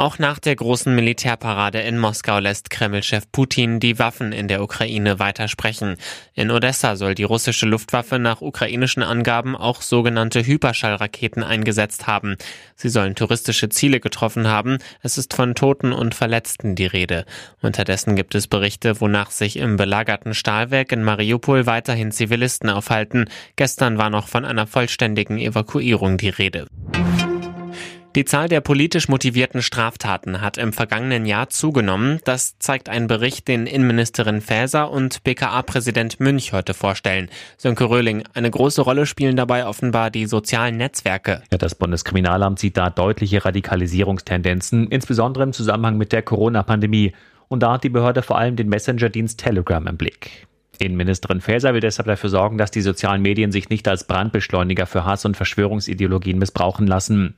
Auch nach der großen Militärparade in Moskau lässt Kreml-Chef Putin die Waffen in der Ukraine weitersprechen. In Odessa soll die russische Luftwaffe nach ukrainischen Angaben auch sogenannte Hyperschallraketen eingesetzt haben. Sie sollen touristische Ziele getroffen haben. Es ist von Toten und Verletzten die Rede. Unterdessen gibt es Berichte, wonach sich im belagerten Stahlwerk in Mariupol weiterhin Zivilisten aufhalten. Gestern war noch von einer vollständigen Evakuierung die Rede. Die Zahl der politisch motivierten Straftaten hat im vergangenen Jahr zugenommen. Das zeigt ein Bericht, den Innenministerin Faeser und BKA-Präsident Münch heute vorstellen. Sönke Röhling, eine große Rolle spielen dabei offenbar die sozialen Netzwerke. Das Bundeskriminalamt sieht da deutliche Radikalisierungstendenzen, insbesondere im Zusammenhang mit der Corona-Pandemie. Und da hat die Behörde vor allem den Messenger-Dienst Telegram im Blick. Innenministerin Faeser will deshalb dafür sorgen, dass die sozialen Medien sich nicht als Brandbeschleuniger für Hass und Verschwörungsideologien missbrauchen lassen.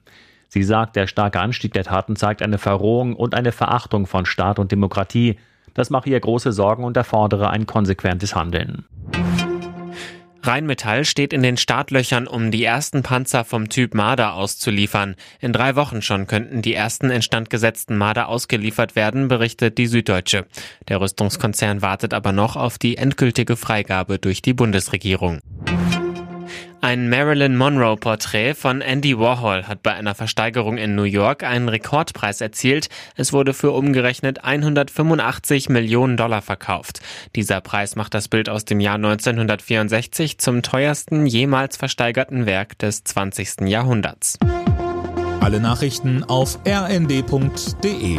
Sie sagt, der starke Anstieg der Taten zeigt eine Verrohung und eine Verachtung von Staat und Demokratie. Das mache ihr große Sorgen und erfordere ein konsequentes Handeln. Rheinmetall steht in den Startlöchern, um die ersten Panzer vom Typ Marder auszuliefern. In drei Wochen schon könnten die ersten instand gesetzten Marder ausgeliefert werden, berichtet die Süddeutsche. Der Rüstungskonzern wartet aber noch auf die endgültige Freigabe durch die Bundesregierung. Ein Marilyn Monroe-Porträt von Andy Warhol hat bei einer Versteigerung in New York einen Rekordpreis erzielt. Es wurde für umgerechnet 185 Millionen Dollar verkauft. Dieser Preis macht das Bild aus dem Jahr 1964 zum teuersten jemals versteigerten Werk des 20. Jahrhunderts. Alle Nachrichten auf rnd.de